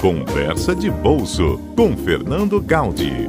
Conversa de Bolso com Fernando Gaudi.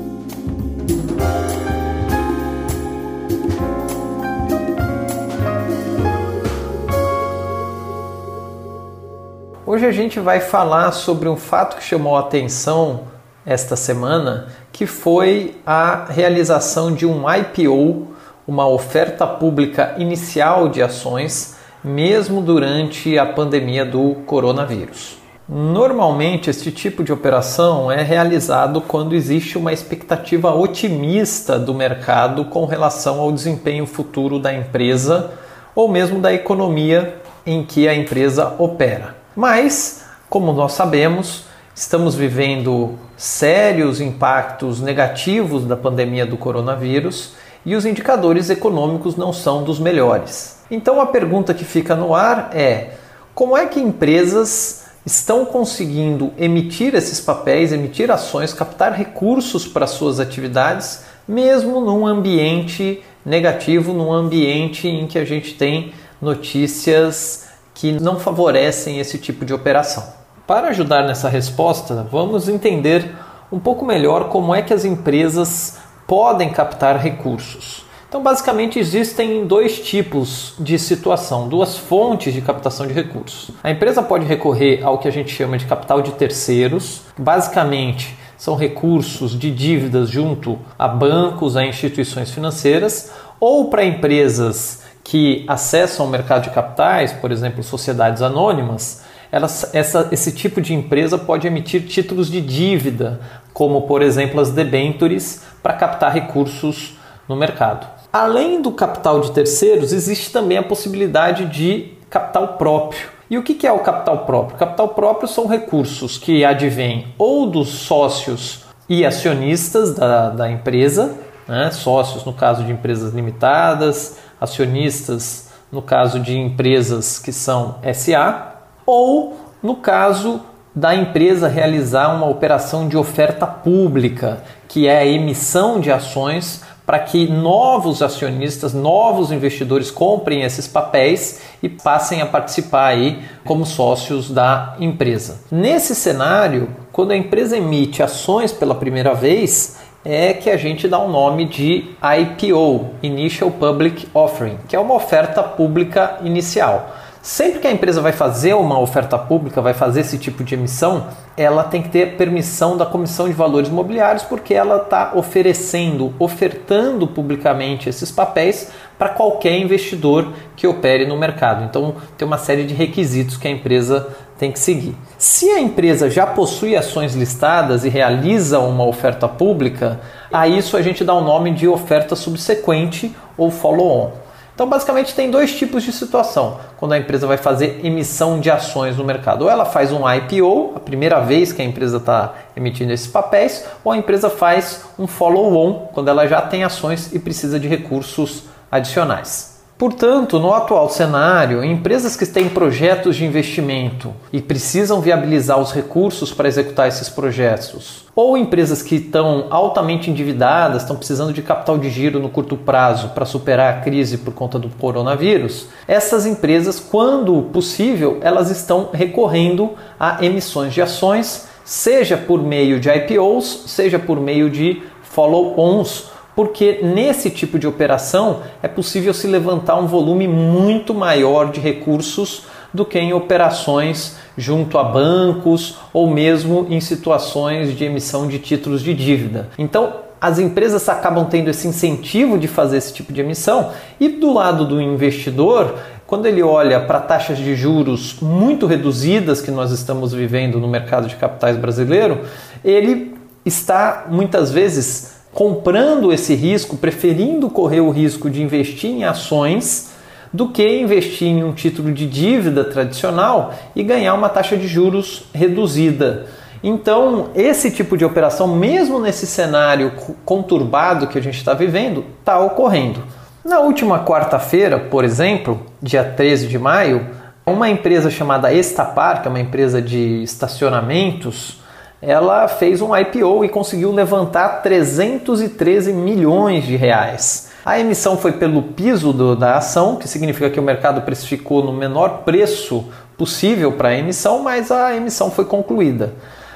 Hoje a gente vai falar sobre um fato que chamou a atenção esta semana, que foi a realização de um IPO, uma oferta pública inicial de ações, mesmo durante a pandemia do coronavírus. Normalmente, este tipo de operação é realizado quando existe uma expectativa otimista do mercado com relação ao desempenho futuro da empresa ou mesmo da economia em que a empresa opera. Mas, como nós sabemos, estamos vivendo sérios impactos negativos da pandemia do coronavírus e os indicadores econômicos não são dos melhores. Então a pergunta que fica no ar é: como é que empresas estão conseguindo emitir esses papéis, emitir ações, captar recursos para suas atividades, mesmo num ambiente negativo, num ambiente em que a gente tem notícias que não favorecem esse tipo de operação. Para ajudar nessa resposta, vamos entender um pouco melhor como é que as empresas podem captar recursos. Então, basicamente, existem dois tipos de situação, duas fontes de captação de recursos. A empresa pode recorrer ao que a gente chama de capital de terceiros, basicamente são recursos de dívidas junto a bancos, a instituições financeiras, ou para empresas que acessam o mercado de capitais, por exemplo, sociedades anônimas, elas, essa, esse tipo de empresa pode emitir títulos de dívida, como por exemplo as debentures, para captar recursos no mercado. Além do capital de terceiros, existe também a possibilidade de capital próprio. E o que é o capital próprio? Capital próprio são recursos que advêm ou dos sócios e acionistas da, da empresa, né? sócios no caso de empresas limitadas, acionistas no caso de empresas que são SA, ou no caso da empresa realizar uma operação de oferta pública, que é a emissão de ações para que novos acionistas, novos investidores comprem esses papéis e passem a participar aí como sócios da empresa. Nesse cenário, quando a empresa emite ações pela primeira vez, é que a gente dá o nome de IPO, Initial Public Offering, que é uma oferta pública inicial. Sempre que a empresa vai fazer uma oferta pública, vai fazer esse tipo de emissão, ela tem que ter permissão da Comissão de Valores Imobiliários, porque ela está oferecendo, ofertando publicamente esses papéis para qualquer investidor que opere no mercado. Então, tem uma série de requisitos que a empresa tem que seguir. Se a empresa já possui ações listadas e realiza uma oferta pública, a isso a gente dá o nome de oferta subsequente ou follow-on. Então, basicamente, tem dois tipos de situação quando a empresa vai fazer emissão de ações no mercado. Ou ela faz um IPO, a primeira vez que a empresa está emitindo esses papéis, ou a empresa faz um follow-on, quando ela já tem ações e precisa de recursos adicionais. Portanto, no atual cenário, empresas que têm projetos de investimento e precisam viabilizar os recursos para executar esses projetos, ou empresas que estão altamente endividadas, estão precisando de capital de giro no curto prazo para superar a crise por conta do coronavírus, essas empresas, quando possível, elas estão recorrendo a emissões de ações, seja por meio de IPOs, seja por meio de follow-ons porque nesse tipo de operação é possível se levantar um volume muito maior de recursos do que em operações junto a bancos ou mesmo em situações de emissão de títulos de dívida. Então, as empresas acabam tendo esse incentivo de fazer esse tipo de emissão e do lado do investidor, quando ele olha para taxas de juros muito reduzidas que nós estamos vivendo no mercado de capitais brasileiro, ele está muitas vezes comprando esse risco, preferindo correr o risco de investir em ações do que investir em um título de dívida tradicional e ganhar uma taxa de juros reduzida. Então, esse tipo de operação, mesmo nesse cenário conturbado que a gente está vivendo, está ocorrendo. Na última quarta-feira, por exemplo, dia 13 de maio, uma empresa chamada Estapar, que é uma empresa de estacionamentos, ela fez um IPO e conseguiu levantar 313 milhões de reais. A emissão foi pelo piso do, da ação, que significa que o mercado precificou no menor preço possível para a emissão, mas a emissão foi concluída.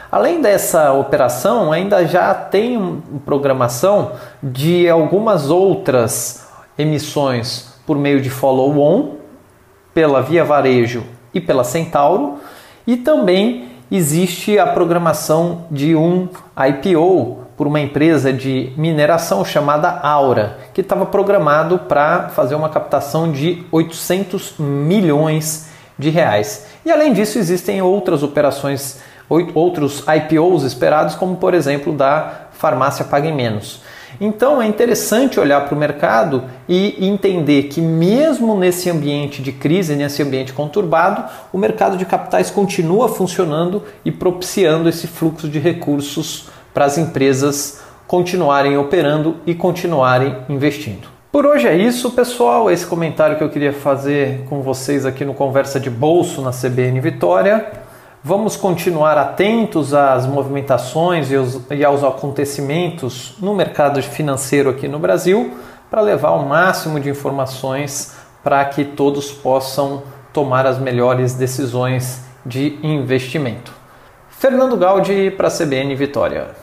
Além dessa operação, ainda já tem programação de algumas outras emissões por meio de follow-on, pela Via Varejo e pela Centauro, e também existe a programação de um IPO por uma empresa de mineração chamada Aura, que estava programado para fazer uma captação de 800 milhões de reais. E além disso, existem outras operações, outros IPOs esperados, como por exemplo da farmácia Pague Menos. Então é interessante olhar para o mercado e entender que, mesmo nesse ambiente de crise, nesse ambiente conturbado, o mercado de capitais continua funcionando e propiciando esse fluxo de recursos para as empresas continuarem operando e continuarem investindo. Por hoje é isso, pessoal. Esse comentário que eu queria fazer com vocês aqui no Conversa de Bolso na CBN Vitória. Vamos continuar atentos às movimentações e aos acontecimentos no mercado financeiro aqui no Brasil para levar o máximo de informações para que todos possam tomar as melhores decisões de investimento. Fernando Gaudi para a CBN Vitória.